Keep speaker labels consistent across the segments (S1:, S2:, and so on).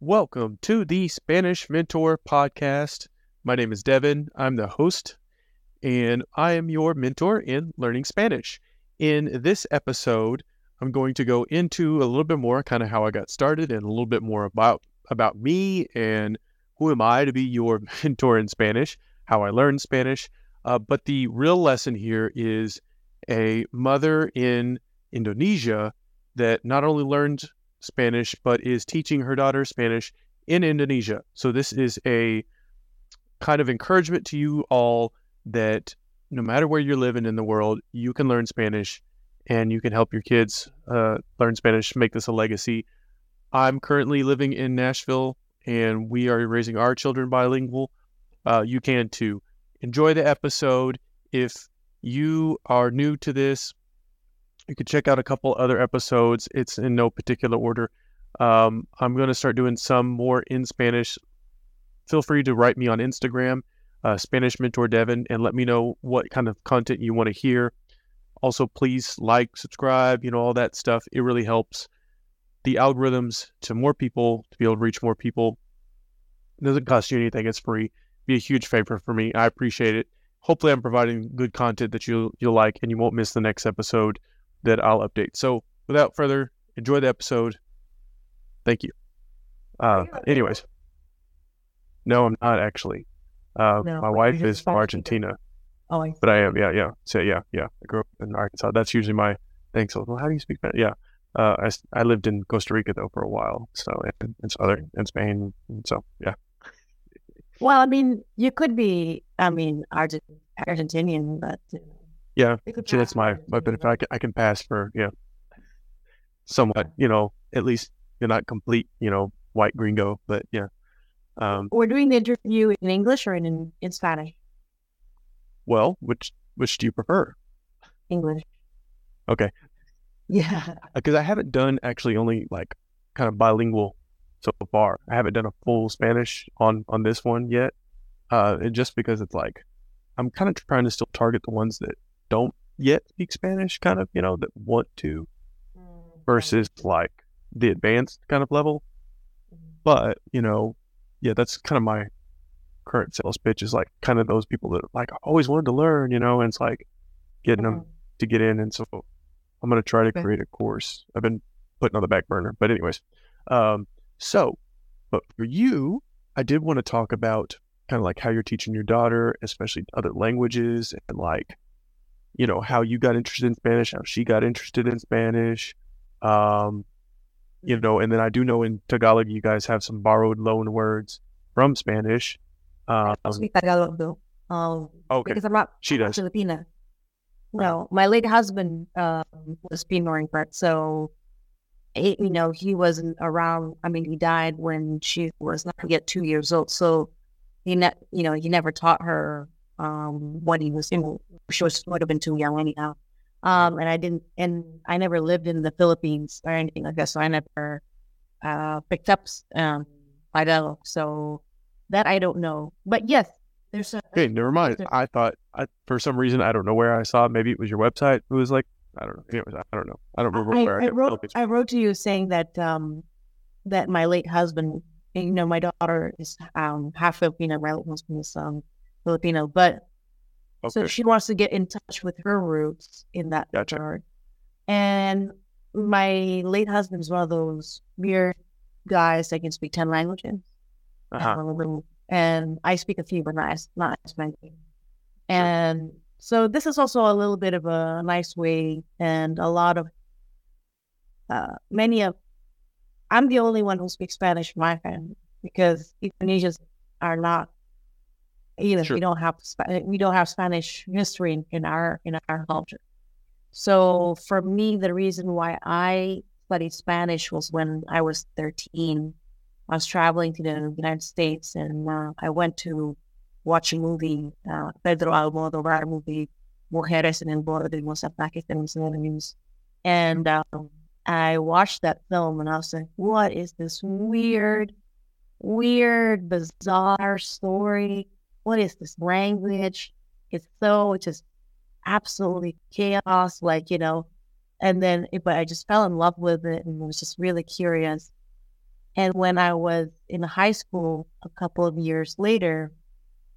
S1: Welcome to the Spanish Mentor Podcast. My name is Devin. I'm the host, and I am your mentor in learning Spanish. In this episode, I'm going to go into a little bit more kind of how I got started and a little bit more about about me and who am I to be your mentor in Spanish, how I learned Spanish. Uh, but the real lesson here is a mother in Indonesia that not only learned Spanish, but is teaching her daughter Spanish in Indonesia. So this is a kind of encouragement to you all that no matter where you're living in the world, you can learn Spanish and you can help your kids uh, learn Spanish, make this a legacy. I'm currently living in Nashville and we are raising our children bilingual. Uh, you can too. Enjoy the episode. If you are new to this, you could check out a couple other episodes. It's in no particular order. Um, I'm going to start doing some more in Spanish. Feel free to write me on Instagram, uh, Spanish Mentor Devin, and let me know what kind of content you want to hear. Also, please like, subscribe, you know, all that stuff. It really helps the algorithms to more people to be able to reach more people. It doesn't cost you anything. It's free. Be a huge favor for me. I appreciate it. Hopefully, I'm providing good content that you'll you'll like, and you won't miss the next episode that I'll update. So without further, enjoy the episode. Thank you. Uh, anyways, no, I'm not actually. Uh,
S2: No,
S1: my wife is from Argentina,
S2: Oh, I
S1: but I am, yeah, yeah. So yeah, yeah. I grew up in Arkansas. That's usually my thing. So, well, how do you speak Spanish? Yeah. Uh, I, I lived in Costa Rica though for a while, so and, and so other in Spain, and so yeah.
S2: Well, I mean, you could be, I mean, Argent- Argentinian, but uh,
S1: Yeah, See, that's my my benefit. I can, I can pass for yeah, somewhat. You know, at least you're not complete. You know, white gringo, but yeah. Um,
S2: We're doing the interview in English or in in Spanish?
S1: well, which which do you prefer?
S2: English.
S1: Okay.
S2: Yeah.
S1: Because I haven't done actually only like kind of bilingual so far. I haven't done a full Spanish on on this one yet. Uh, and just because it's like I'm kind of trying to still target the ones that don't yet speak Spanish, kind of you know that want to, versus like the advanced kind of level. But you know, yeah, that's kind of my current sales pitch is like kind of those people that like I've always wanted to learn, you know, and it's like getting them to get in. And so I'm going to try to create a course. I've been putting on the back burner, but anyways, um, so, but for you, I did want to talk about kind of like how you're teaching your daughter, especially other languages and like, you know, how you got interested in Spanish, how she got interested in Spanish. Um, you know, and then I do know in Tagalog, you guys have some borrowed loan words from Spanish. Um,
S2: I speak Tagalog though. Um,
S1: okay.
S2: because I'm not
S1: She does.
S2: Filipina. No, my late husband um, was Pinoy, but so he, you know he wasn't around. I mean, he died when she was not yet two years old. So he, ne- you know, he never taught her um, when he was, you know, she was would have been too young anyhow. Um, and I didn't, and I never lived in the Philippines or anything like that. So I never uh, picked up um, Tagalog. So that I don't know. But yes, there's a
S1: Okay, never mind. I thought I, for some reason I don't know where I saw it. Maybe it was your website. It was like I don't know. Anyways, I don't know. I don't remember
S2: I,
S1: where
S2: I
S1: got
S2: wrote I wrote to you saying that um that my late husband, you know, my daughter is um half Filipino, my late husband is um Filipino, but so she wants to get in touch with her roots in that
S1: Gotcha.
S2: regard. And my late husband's one of those weird guys that can speak ten languages.
S1: Uh-huh.
S2: And I speak a few, but not as not as many. And so this is also a little bit of a nice way, and a lot of uh, many of I'm the only one who speaks Spanish in my family because Indonesians are not either.
S1: Sure.
S2: We don't have we don't have Spanish history in, in our in our culture. So for me, the reason why I studied Spanish was when I was 13. I was traveling to the United States and uh, I went to watch a movie, uh, Pedro Almodovar movie, Mujeres en el Borde de los Ataques de los Enemigos. And um, I watched that film and I was like, what is this weird, weird, bizarre story? What is this language? It's so just absolutely chaos, like, you know. And then, but I just fell in love with it and was just really curious. And when I was in high school, a couple of years later,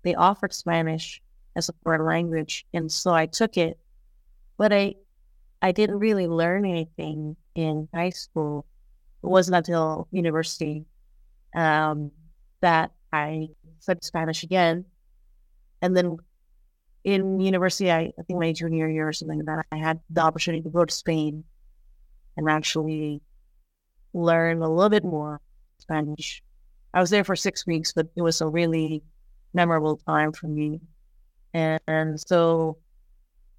S2: they offered Spanish as a foreign language, and so I took it. But I, I didn't really learn anything in high school. It wasn't until university um, that I studied Spanish again, and then in university, I, I think my junior year or something, that I had the opportunity to go to Spain and actually learn a little bit more Spanish. I was there for six weeks, but it was a really memorable time for me. And, and so,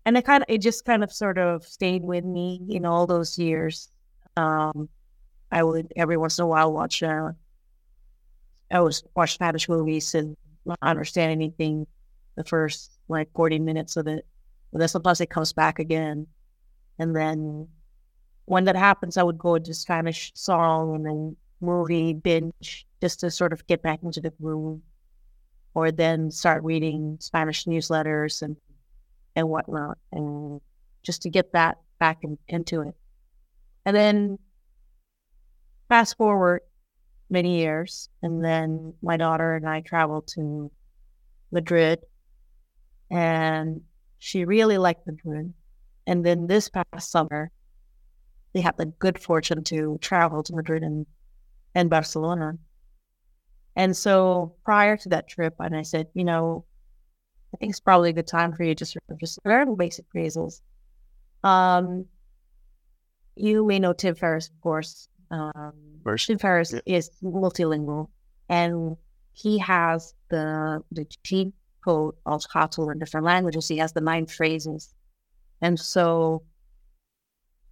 S2: and it kind of, it just kind of sort of stayed with me in all those years. Um, I would every once in a while watch, uh, I was watch Spanish movies and not understand anything the first like 40 minutes of it. But then sometimes it comes back again. And then when that happens, I would go into Spanish song and then movie binge just to sort of get back into the groove, or then start reading Spanish newsletters and and whatnot, and just to get that back in, into it. And then fast forward many years, and then my daughter and I traveled to Madrid, and she really liked Madrid. And then this past summer, they had the good fortune to travel to Madrid and, and Barcelona. And so prior to that trip, and I said, you know, I think it's probably a good time for you to sort of just learn basic phrasals. Um, you may know Tim Ferriss, of course. Um, Tim Ferriss yeah. is multilingual, and he has the the cheat code of how learn different languages. He has the nine phrases, and so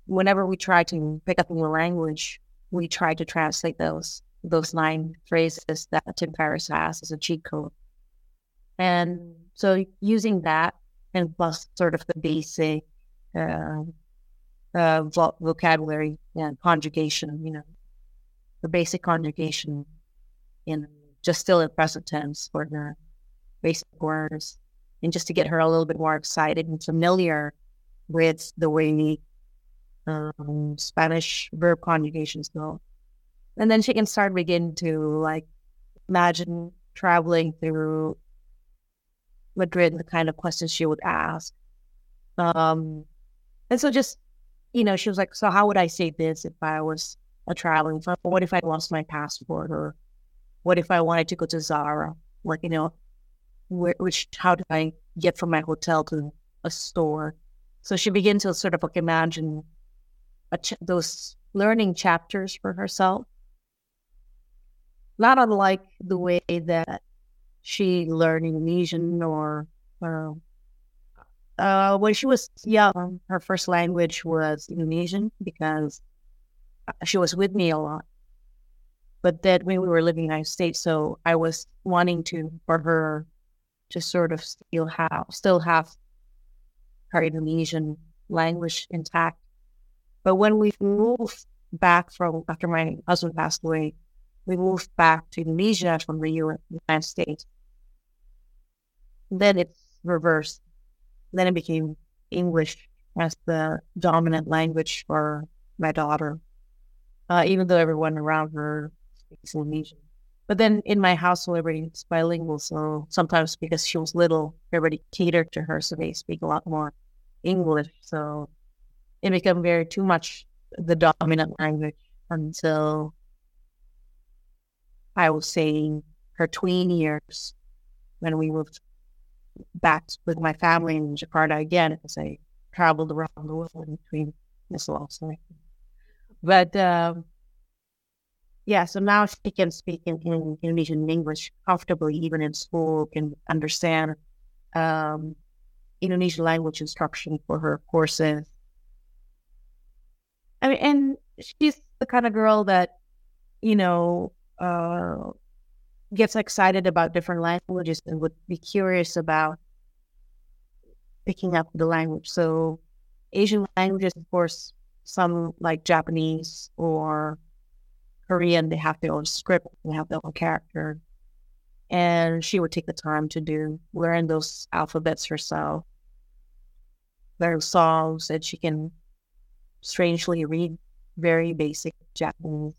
S2: whenever we try to pick up a new language, we try to translate those those nine phrases that Tim Ferriss has as a cheat code. And so using that and plus sort of the basic uh, uh, vocabulary and conjugation, you know, the basic conjugation in just still in present tense for the basic words, and just to get her a little bit more excited and familiar with the way um, Spanish verb conjugations go. And then she can start begin to like imagine traveling through Madrid, the kind of questions she would ask. Um, and so just, you know, she was like, so how would I say this if I was a traveling? What if I lost my passport? Or what if I wanted to go to Zara? Like, you know, where, which, how do I get from my hotel to a store? So she began to sort of like imagine ch- those learning chapters for herself. Not unlike the way that she learned Indonesian or, or uh, when she was young, her first language was Indonesian because she was with me a lot. But then when we were living in the United States, so I was wanting to for her to sort of still have still have her Indonesian language intact. But when we moved back from after my husband passed away, we moved back to Indonesia from the United States. Then it reversed. Then it became English as the dominant language for my daughter, uh, even though everyone around her speaks Indonesian. But then in my household, everybody's bilingual. So sometimes because she was little, everybody catered to her. So they speak a lot more English. So it became very too much the dominant language until I was saying her tween years when we moved back with my family in Jakarta again as I traveled around the world between this also. But um, yeah, so now she can speak in, in Indonesian English comfortably, even in school, can understand um, Indonesian language instruction for her courses I mean, and she's the kind of girl that, you know, uh, gets excited about different languages and would be curious about picking up the language. So, Asian languages, of course, some like Japanese or Korean, they have their own script, they have their own character. And she would take the time to do learn those alphabets herself, learn songs that she can strangely read very basic Japanese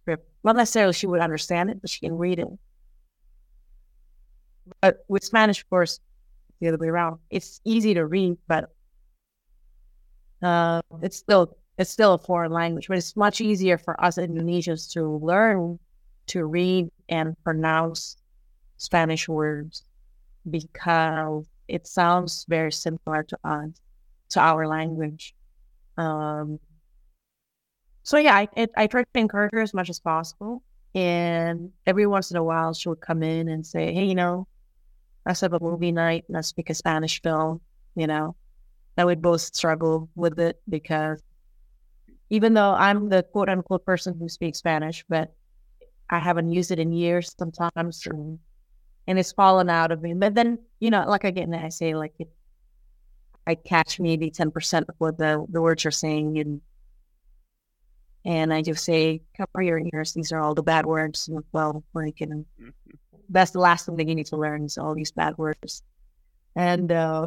S2: script. Not necessarily she would understand it, but she can read it. But with Spanish, of course, the other way around. It's easy to read, but uh, it's still it's still a foreign language. But it's much easier for us Indonesians to learn to read and pronounce Spanish words because it sounds very similar to us, to our language. Um, so yeah, I, it, I try to encourage her as much as possible. And every once in a while, she would come in and say, "Hey, you know, let's have a movie night. Let's pick a Spanish film." You know, I would both struggle with it because even though I'm the quote unquote person who speaks Spanish, but I haven't used it in years sometimes, and, and it's fallen out of me. But then, you know, like again, I say, like, it, I catch maybe 10% of what the, the words are saying. And, and I just say, cover your ears. These are all the bad words. Well, like, you know, mm-hmm. that's the last thing that you need to learn is all these bad words. And, uh,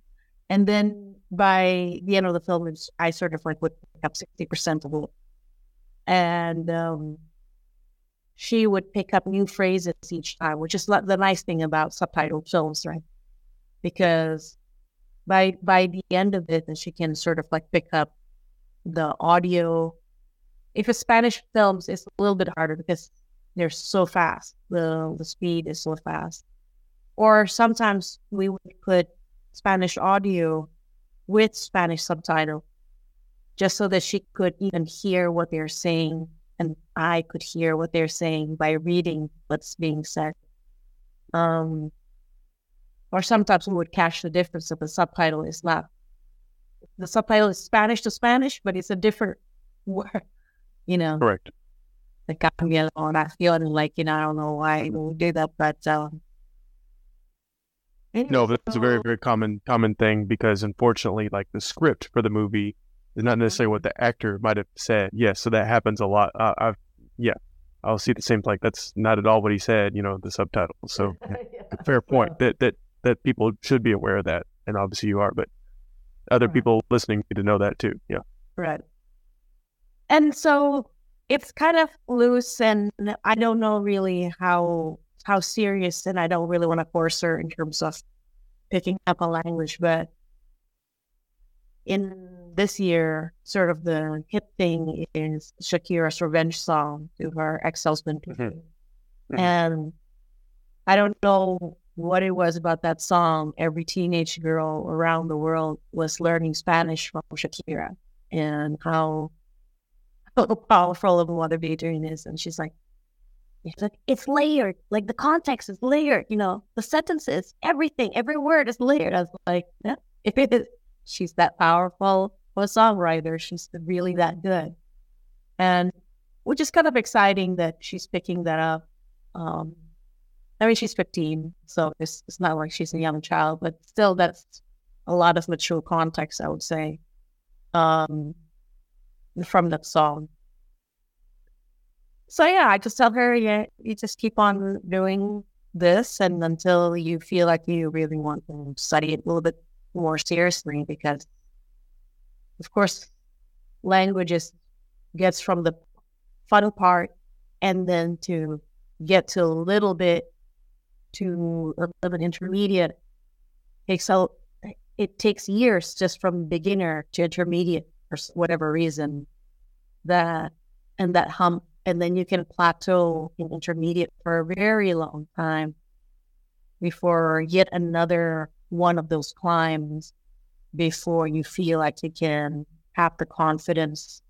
S2: and then by the end of the film, I sort of like would up 60% of it. And, um, she would pick up new phrases each time, which is the nice thing about subtitled films, right? Because by by the end of it, she can sort of like pick up the audio. If it's Spanish films, it's a little bit harder because they're so fast. The the speed is so fast. Or sometimes we would put Spanish audio with Spanish subtitle just so that she could even hear what they're saying and I could hear what they're saying by reading what's being said. Um, or sometimes we would catch the difference if the subtitle is not. The subtitle is Spanish to Spanish, but it's a different word, you know.
S1: Correct.
S2: The cambia on that feeling like, you know, I don't know why we do that, but um,
S1: no, that's a very, very common common thing because unfortunately, like the script for the movie is not necessarily what the actor might have said. Yes, yeah, so that happens a lot. Uh, I've yeah, I'll see the same like that's not at all what he said. You know, the subtitles. So yeah. fair point that that that people should be aware of that, and obviously you are, but other right. people listening need to know that too. Yeah,
S2: right. And so it's kind of loose, and I don't know really how how serious, and I don't really want to force her in terms of picking up a language, but in this year, sort of the hip thing is Shakira's revenge song to her ex husband. Mm-hmm. Mm-hmm. And I don't know what it was about that song. Every teenage girl around the world was learning Spanish from Shakira and how, how powerful of a mother doing is. And she's like, it's like it's layered. Like the context is layered. You know, the sentences, everything, every word is layered. I was like, yeah, if it is. She's that powerful a songwriter. She's really that good. And which is kind of exciting that she's picking that up. Um, I mean, she's 15, so it's, it's not like she's a young child, but still, that's a lot of mature context, I would say, um, from that song. So, yeah, I just tell her, yeah, you just keep on doing this and until you feel like you really want to study it a little bit more seriously because of course, languages gets from the fun part and then to get to a little bit to a little bit intermediate. Takes out it takes years just from beginner to intermediate for whatever reason. That and that hump and then you can plateau in intermediate for a very long time before yet another one of those climbs before you feel like you can have the confidence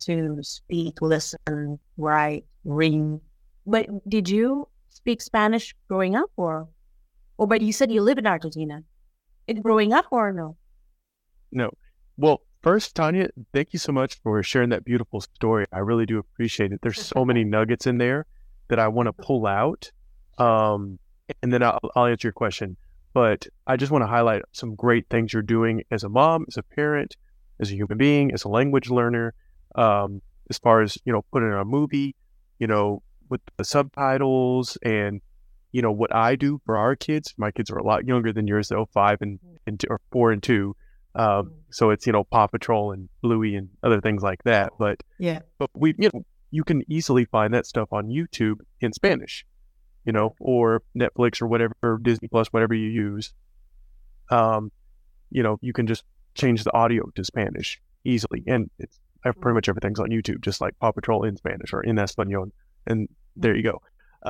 S2: to speak, listen, write, read. But did you speak Spanish growing up or or but you said you live in Argentina. It growing up or no?
S1: No. Well, first, Tania, thank you so much for sharing that beautiful story. I really do appreciate it. There's so many nuggets in there that I want to pull out. Um, and then I'll, I'll answer your question. But I just want to highlight some great things you're doing as a mom, as a parent, as a human being, as a language learner. Um, as far as you know, putting in a movie, you know, with the subtitles and you know what I do for our kids. My kids are a lot younger than yours, though, five and, mm. and two, or four and two. Um, mm. so it's you know Paw Patrol and Bluey and other things like that. But
S2: yeah,
S1: but we you know you can easily find that stuff on YouTube in Spanish, you know, or Netflix or whatever, Disney Plus, whatever you use. Um, you know, you can just change the audio to Spanish easily. And it's pretty much everything's on YouTube, just like Paw Patrol in Spanish or in Espanol. And there you go.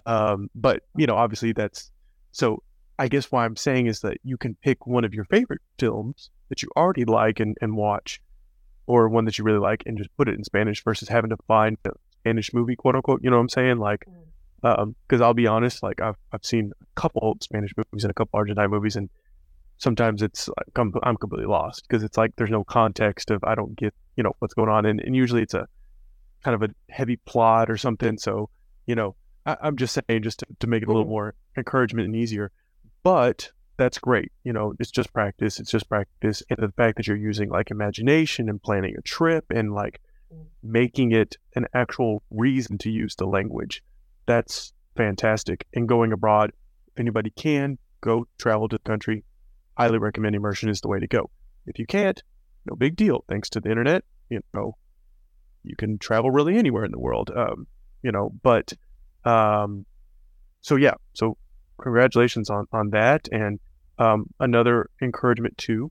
S1: Um, but, you know, obviously that's so I guess what I'm saying is that you can pick one of your favorite films that you already like and, and watch, or one that you really like and just put it in Spanish versus having to find a Spanish movie, quote unquote. You know what I'm saying? Like, because um, I'll be honest, like I've I've seen a couple Spanish movies and a couple Argentine movies, and sometimes it's like I'm, I'm completely lost because it's like there's no context of I don't get you know what's going on, and, and usually it's a kind of a heavy plot or something. So you know, I, am just saying just to, to make it a little mm-hmm. more encouragement and easier. But that's great. You know, it's just practice. It's just practice. And the fact that you're using like imagination and planning a trip and like mm. making it an actual reason to use the language, that's fantastic. And going abroad, if anybody can, go travel to the country. Highly recommend immersion is the way to go. If you can't, no big deal. Thanks to the internet, you know, you can travel really anywhere in the world. Um, you know, but um, so yeah, so congratulations on on that, and um, another encouragement too.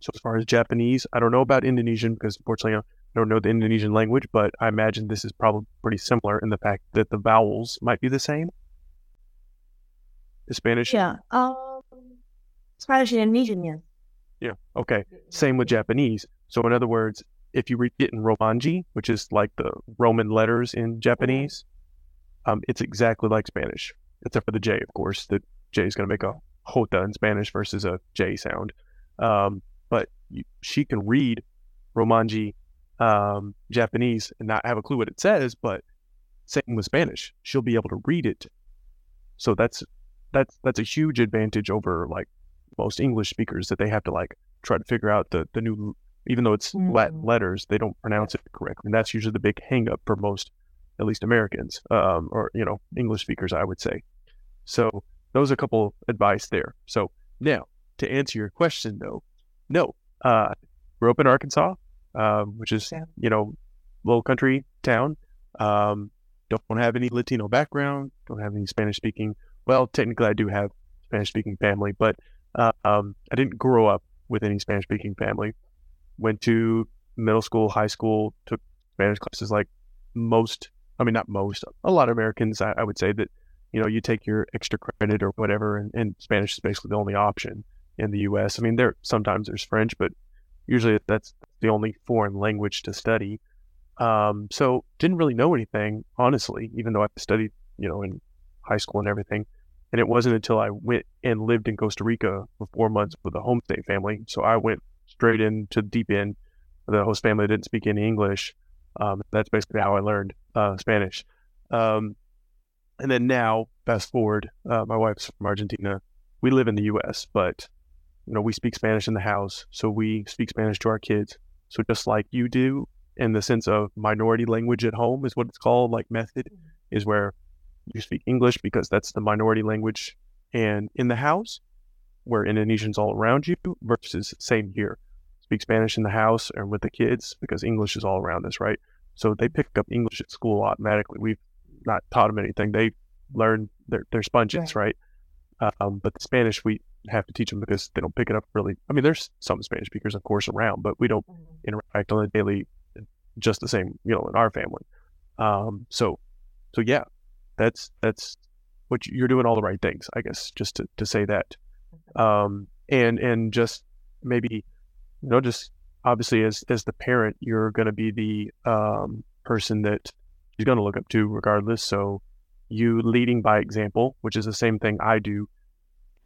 S1: So as far as Japanese, I don't know about Indonesian because unfortunately don't know the Indonesian language, but I imagine this is probably pretty similar in the fact that the vowels might be the same. The Spanish,
S2: yeah, um, Spanish and Indonesian, yeah.
S1: Yeah. Okay. Same with Japanese. So in other words, if you read it in Romanji, which is like the Roman letters in Japanese, um, it's exactly like Spanish, except for the J, of course. The J is going to make a jota in Spanish versus a J sound. Um, but you, she can read Romanji um, Japanese and not have a clue what it says, but same with Spanish, she'll be able to read it. So that's that's that's a huge advantage over like most English speakers that they have to like try to figure out the the new even though it's mm-hmm. Latin letters, they don't pronounce it correctly. And that's usually the big hangup for most, at least Americans, um, or you know, English speakers, I would say. So those are a couple of advice there. So now to answer your question though, no, uh, grew up in Arkansas, um, which is yeah. you know, little country town. Um, don't have any Latino background. Don't have any Spanish speaking. Well, technically, I do have Spanish speaking family, but uh, um, I didn't grow up with any Spanish speaking family. Went to middle school, high school, took Spanish classes like most, I mean, not most, a lot of Americans, I, I would say that, you know, you take your extra credit or whatever, and, and Spanish is basically the only option in the US. I mean, there sometimes there's French, but usually that's the only foreign language to study. Um, so didn't really know anything, honestly, even though I studied, you know, in high school and everything. And it wasn't until I went and lived in Costa Rica for four months with a homestay family. So I went straight into the deep end. The host family didn't speak any English. Um, that's basically how I learned uh, Spanish. Um, and then now, fast forward, uh, my wife's from Argentina. We live in the U.S., but you know we speak Spanish in the house, so we speak Spanish to our kids. So just like you do, in the sense of minority language at home is what it's called, like method, is where you speak English because that's the minority language. And in the house, where Indonesians all around you, versus same here. Speak Spanish in the house and with the kids because English is all around us, right? So they pick up English at school automatically. We've not taught them anything. They learn, they're, they're sponges, right? right? Um, but the Spanish, we have to teach them because they don't pick it up really. I mean, there's some Spanish speakers, of course, around, but we don't mm-hmm. interact on a daily, just the same, you know, in our family. Um, so, so yeah, that's that's what you're doing all the right things, I guess, just to, to say that. Um, and and just maybe, you know, just obviously as as the parent, you're going to be the um, person that she's going to look up to regardless. So you leading by example, which is the same thing I do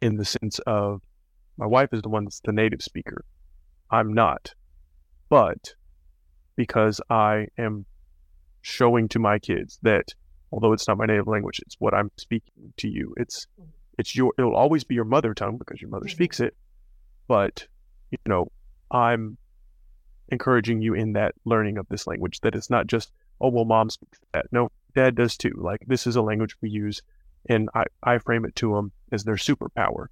S1: in the sense of my wife is the one that's the native speaker. I'm not. But because I am showing to my kids that although it's not my native language, it's what I'm speaking to you. It's mm-hmm. it's your it'll always be your mother tongue because your mother mm-hmm. speaks it, but you know, I'm encouraging you in that learning of this language that it's not just oh well mom speaks that. No, dad does too. Like this is a language we use and I, I frame it to them as their superpower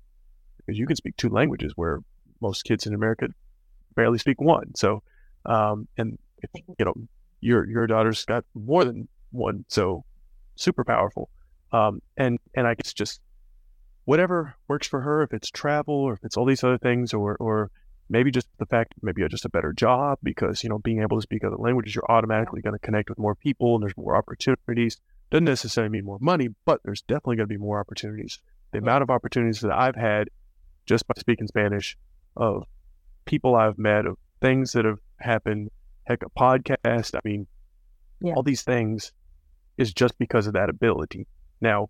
S1: because you can speak two languages where most kids in America barely speak one. So um, and if, you know your your daughter's got more than one, so super powerful. Um, and and I guess just whatever works for her, if it's travel or if it's all these other things, or or maybe just the fact maybe just a better job because you know being able to speak other languages, you're automatically going to connect with more people and there's more opportunities. Doesn't necessarily mean more money, but there's definitely going to be more opportunities. The amount of opportunities that I've had just by speaking Spanish, of people I've met, of things that have happened, heck, a podcast. I mean, yeah. all these things is just because of that ability. Now,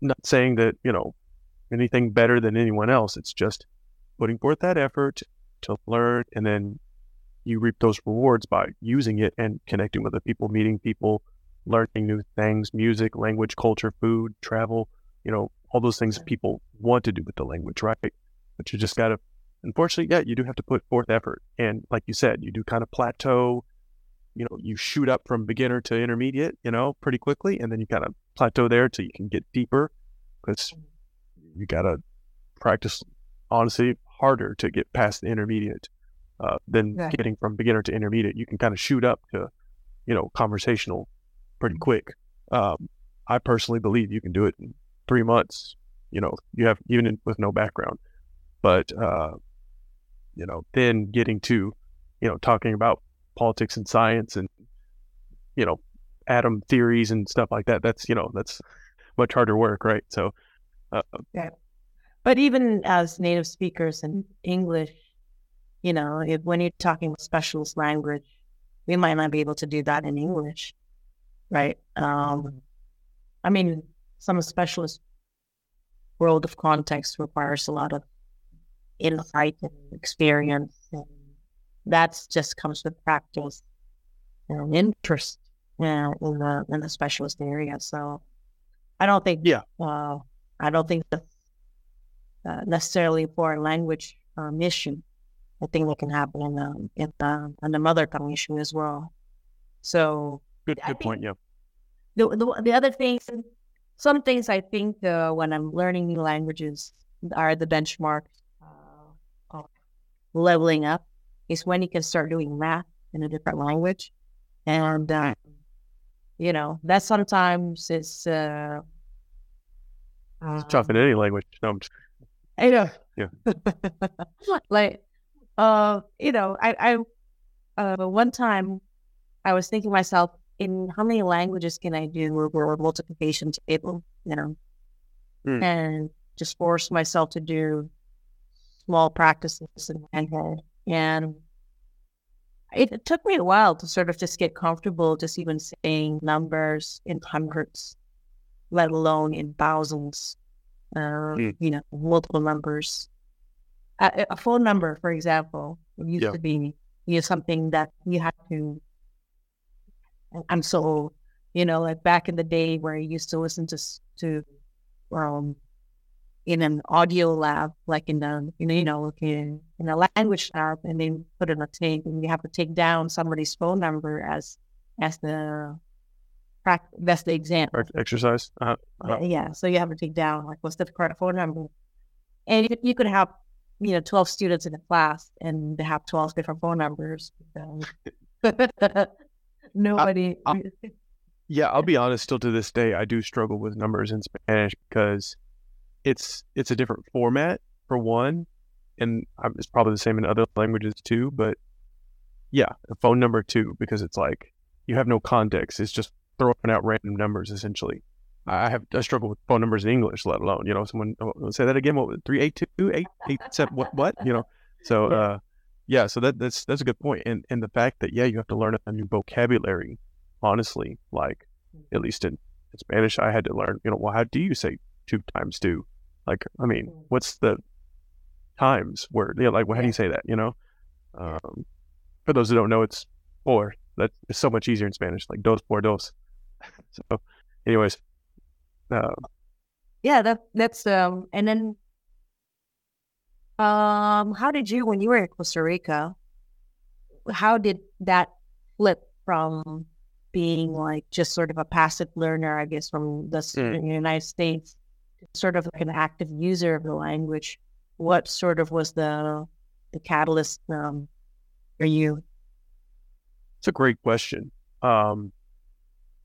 S1: not saying that, you know, anything better than anyone else. It's just putting forth that effort to learn and then you reap those rewards by using it and connecting with the people, meeting people, learning new things, music, language, culture, food, travel, you know, all those things people want to do with the language, right? But you just got to, unfortunately, yeah, you do have to put forth effort. And like you said, you do kind of plateau, you know, you shoot up from beginner to intermediate, you know, pretty quickly. And then you kind of plateau there till you can get deeper because you got to practice, honestly, harder to get past the intermediate uh, than yeah. getting from beginner to intermediate. You can kind of shoot up to, you know, conversational pretty quick. Um, I personally believe you can do it in three months. You know, you have even in, with no background, but uh, you know, then getting to, you know, talking about politics and science and you know, atom theories and stuff like that. That's you know, that's much harder work, right? So,
S2: uh, yeah. But even as native speakers in English, you know, if, when you're talking specialist language, we might not be able to do that in English, right? Um, I mean, some specialist world of context requires a lot of insight and experience. And that's just comes with practice and interest uh, in the in the specialist area. So I don't think
S1: yeah
S2: uh, I don't think that's uh, necessarily for a language um, issue. I think that can happen in the in the, in the mother tongue issue as well. So
S1: good good point. Yeah.
S2: The, the the other thing some things I think uh, when I'm learning new languages are the benchmark uh, of leveling up is when you can start doing math in a different language. And, uh, you know, that sometimes is. Uh,
S1: it's tough in any language. No, I'm just...
S2: I know.
S1: Yeah.
S2: like, uh, you know, I, I, uh, one time I was thinking myself, in how many languages can I do or, multiplication table, you know, mm. and just force myself to do small practices in my head. And it, it, took me a while to sort of just get comfortable just even saying numbers in hundreds, let alone in thousands, uh, mm. you know, multiple numbers. A, a, phone number, for example, used yeah. to be you know, something that you had to I'm so, you know, like back in the day where I used to listen to to um in an audio lab, like in the you know, you know, in in a language lab, and then put in a tape, and you have to take down somebody's phone number as as the that's the exam
S1: exercise. Uh-huh. Uh-huh.
S2: Yeah, so you have to take down like what's the correct phone number, and you, you could have you know twelve students in a class, and they have twelve different phone numbers. Nobody. I, I,
S1: yeah, I'll be honest. Still to this day, I do struggle with numbers in Spanish because it's it's a different format for one, and it's probably the same in other languages too. But yeah, a phone number too, because it's like you have no context. It's just throwing out random numbers essentially. I have I struggle with phone numbers in English, let alone you know someone oh, say that again. What three eight two eight eight seven what what you know? So uh, yeah, so that that's that's a good point, and and the fact that yeah, you have to learn a new vocabulary. Honestly, like at least in, in Spanish, I had to learn. You know, well, how do you say two times two? Like, I mean, mm. what's the times word? Yeah, like, well, how do you say that? You know, um, for those who don't know, it's four. That is so much easier in Spanish, like dos por dos. so, anyways, uh,
S2: yeah, that that's um, and then um, how did you, when you were in Costa Rica, how did that flip from being like just sort of a passive learner, I guess, from the mm. United States, sort of like an active user of the language? What sort of was the the catalyst um, for you?
S1: It's a great question. Um,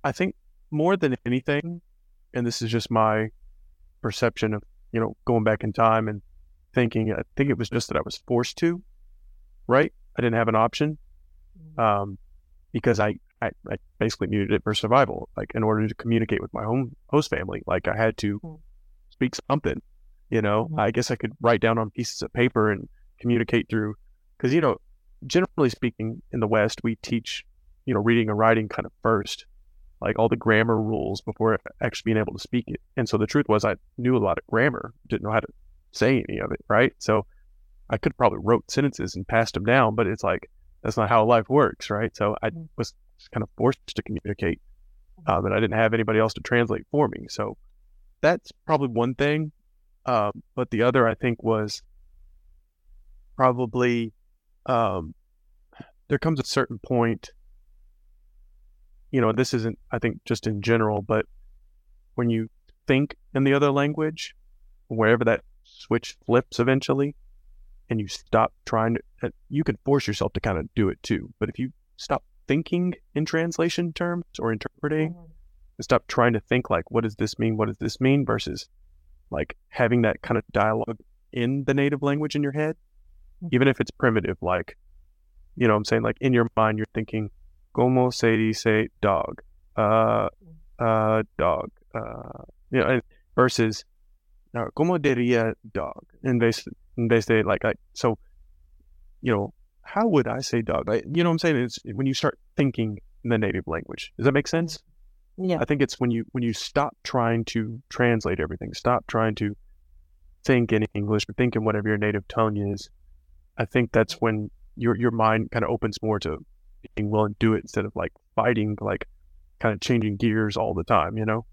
S1: I think more than anything, and this is just my perception of you know going back in time and thinking. I think it was just that I was forced to, right? I didn't have an option, um, because I, I I basically needed it for survival. Like in order to communicate with my home host family, like I had to
S2: Mm.
S1: speak something. You know,
S2: Mhm.
S1: I guess I could write down on pieces of paper and communicate through. Because you know, generally speaking, in the West, we teach you know reading and writing kind of first like all the grammar rules before actually being able to speak it. And so the truth was I knew a lot of grammar, didn't know how to say any of it, right? So I could probably wrote sentences and passed them down, but it's like that's not how life works, right? So I
S2: Mm.
S1: was kind of forced to communicate, um, and I didn't have anybody else to translate for me. So that's probably one thing. Um, but the other I think was probably um, there comes a certain point you know, this isn't, I think, just in general, but when you think in the other language, wherever that switch flips eventually, and you stop trying to, uh, you can force yourself to kind of do it too. But if you stop thinking in translation terms or interpreting, and stop trying to think like, what does this mean? What does this mean? Versus like having that kind of dialogue in the native language in your head, even if it's primitive, like, you know what I'm saying? Like in your mind, you're thinking, como se dice dog? Uh, uh, dog. Uh, you know, and versus, uh, como diría dog? And they, and they say like, like, so, you know, how would I say dog? Like, you know what I'm saying? It's when you start thinking in the native language. Does that make sense?
S2: Yeah.
S1: I think it's when you when you stop trying to translate everything, stop trying to think in English or think in whatever your native tongue is. I think that's when your your mind kind of opens more to being willing to do it instead of like fighting, like kind of changing gears all the time. You know,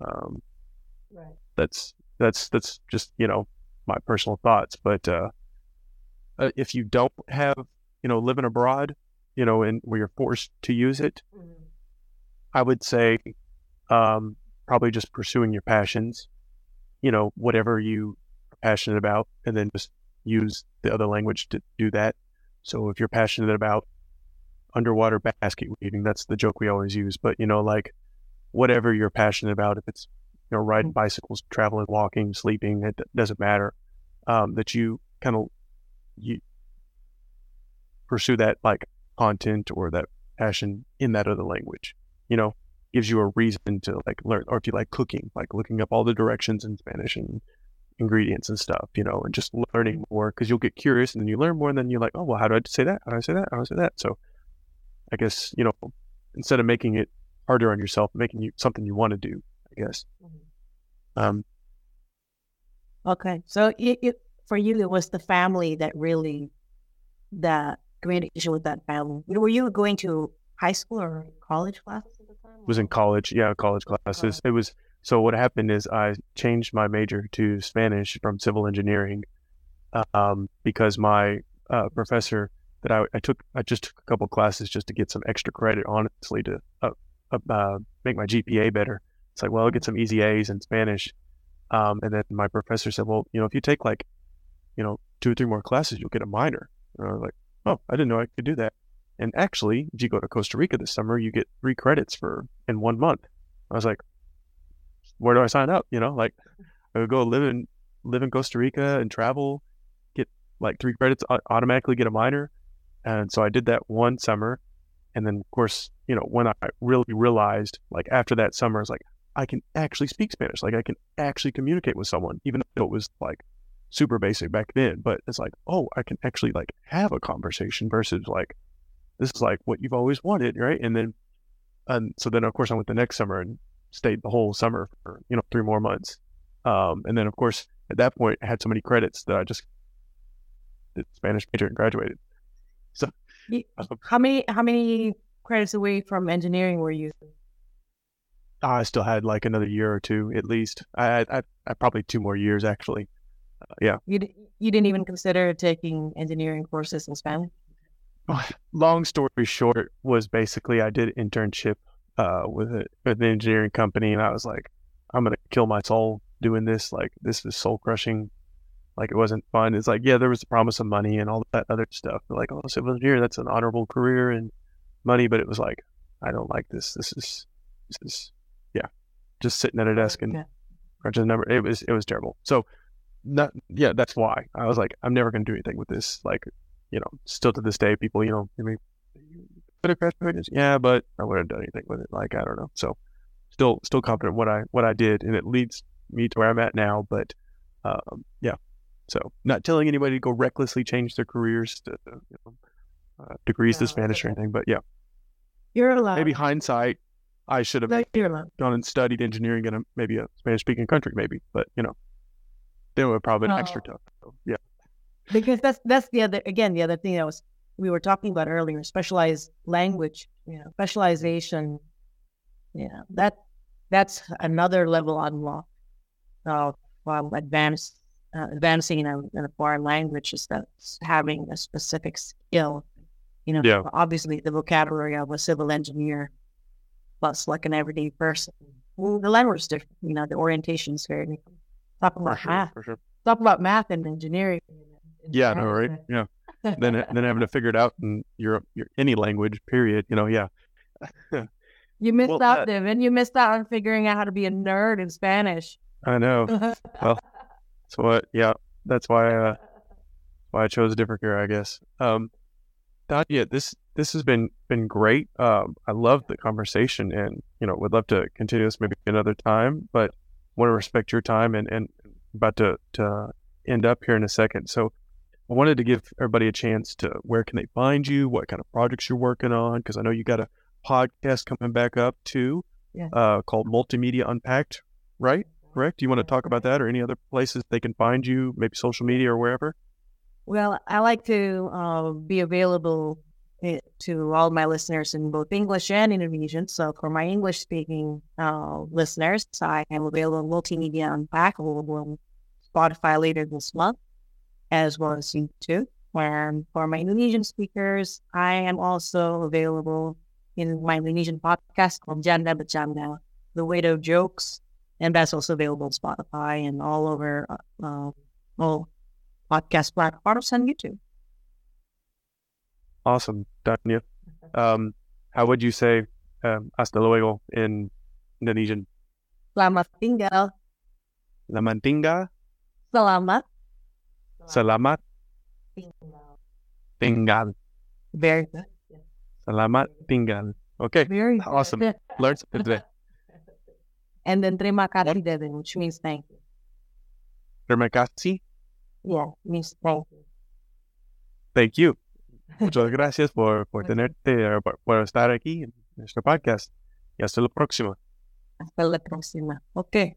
S1: um,
S2: Right.
S1: that's that's that's just you know my personal thoughts. But uh, uh, if you don't have you know living abroad, you know, and where you're forced to use it, I would say um, probably just pursuing your passions, you know, whatever you are passionate about, and then just use the other language to do that. So if you're passionate about underwater basket weaving, that's the joke we always use. But you know, like whatever you're passionate about, if it's know riding bicycles, traveling, walking, sleeping, it doesn't matter. Um, that you kind of you pursue that like content or that passion in that other language you know, gives you a reason to like learn. Or if you like cooking, like looking up all the directions in Spanish and ingredients and stuff, you know, and just learning more because you'll get curious and then you learn more and then you're like, oh, well, how do I say that? How do I say that? How do I say that? So I guess, you know, instead of making it harder on yourself, making you something you want to do, Guess. Um,
S2: Okay. So it, it for you, it was the family that really, the communication with that family. Were you going to high school or college classes at the time?
S1: was in college. Yeah, college classes. It was so what happened is I changed my major to Spanish from civil engineering um, because my uh, professor that I, I took I just took a couple classes just to get some extra credit, honestly, to uh, uh, make my GPA better. It's like, well, I'll get some easy A's in Spanish. Um, and then my professor said, well, you know, if you take like, you know, two or three more classes, you'll get a minor. And I was like, oh, I didn't know I could do that. And actually, if you go to Costa Rica this summer, you get three credits for in one month. I was like, where do I sign up? You know, like I would go live in live in Costa Rica and travel, get like three credits, automatically get a minor. And so I did that one summer. And then of course, you know, when I really realized like after that summer, I was like, I can actually speak Spanish. Like I can actually communicate with someone, even though it was like super basic back then. But it's like, oh, I can actually like have a conversation versus like this is like what you've always wanted, right? And then, and so then of course I went the next summer and stayed the whole summer for you know three more months. Um, and then of course at that point I had so many credits that I just did Spanish major and graduated.
S2: You-
S1: Um,
S2: How many how many credits away from engineering were you?
S1: I still had like another year or two at least. I I, I probably two more years actually. Uh, yeah.
S2: You di- you didn't even consider taking engineering courses in Spanish.
S1: Long story short was basically I did internship uh, with a, with an engineering company and I was like, I'm gonna kill my soul doing this. Like this is soul crushing. Like it wasn't fun. It's like yeah, there was the promise of money and all that other stuff. But like oh, civil engineer, that's an honorable career and money, but it was like, I don't like this. This is, this is, just sitting at a desk and
S2: Yeah.
S1: crunching the number. It was, it was terrible. So, not, yeah, that's why I was like, I'm never going to do anything with this. Like, you know, still to this day, people, you know, I mean, could have crashed. Yeah, but I wouldn't have done anything with it. Like, I don't know. So, still, still confident what I, what I did, and it leads me to where I'm at now. But, um, yeah. So, not telling anybody to go recklessly change their careers to, to, you know, uh, degrees to
S2: No,
S1: Spanish or anything. But yeah,
S2: You're allowed.
S1: maybe hindsight, I should have
S2: No,
S1: gone and studied engineering in a maybe a Spanish speaking country, maybe. But you know, then it would probably been extra tough. So, yeah,
S2: because that's that's the other again the other thing that was we were talking about earlier specialized language you know specialization yeah that that's another level unlock of um, advanced uh, advancing in a, in a foreign language is that having a specific skill you know
S1: Yeah.
S2: obviously the vocabulary of a civil engineer plus like an everyday person well, the language is different you know the orientation is very different talk
S1: for
S2: about
S1: sure,
S2: math
S1: for sure.
S2: talk about math and engineering
S1: Yeah, no, right? Yeah. then then having to figure it out in your your any language, period. You know, yeah.
S2: You missed
S1: Well,
S2: out,
S1: uh,
S2: Devin. You missed out on figuring out how to be a nerd in Spanish.
S1: I know. Well, so what? Yeah, that's why uh, why I chose a different career, I guess. Um, Nadia, this this has been been great. Um, I love the conversation, and you know, would love to continue this maybe another time, but want to respect your time and and about to to end up here in a second. So I wanted to give everybody a chance to where can they find you, what kind of projects you're working on, because I know you got a podcast coming back up too,
S2: Yeah.
S1: uh, called Multimedia Unpacked, right? Correct. Do you want to talk about that or any other places they can find you, maybe social media or wherever?
S2: Well, I like to uh, be available to all my listeners in both English and Indonesian. So for my English speaking uh, listeners, I am available on Multimedia Unpack, available on Spotify later this month, as well as YouTube. And for my Indonesian speakers, I am also available in my Indonesian podcast called Janda Bercanda, The Weight of Jokes. And that's also available on Spotify and all over uh, uh, all podcast platforms and YouTube.
S1: Awesome, Tania. Um, how would you say um, hasta luego in Indonesian?
S2: Selamat tinggal.
S1: La mantinga,
S2: Selamat.
S1: selamat tinggal.
S2: Very good.
S1: Selamat tinggal. Okay,
S2: Very good.
S1: Awesome. learned something today.
S2: And then terima kasih, Devin, which means thank you.
S1: Terima kasih.
S2: Yeah, means thank you.
S1: Thank you. Muchas gracias por, por tenerte, eh, por, por estar aquí en nuestro podcast. Y hasta la próxima.
S2: Hasta la próxima. Okay.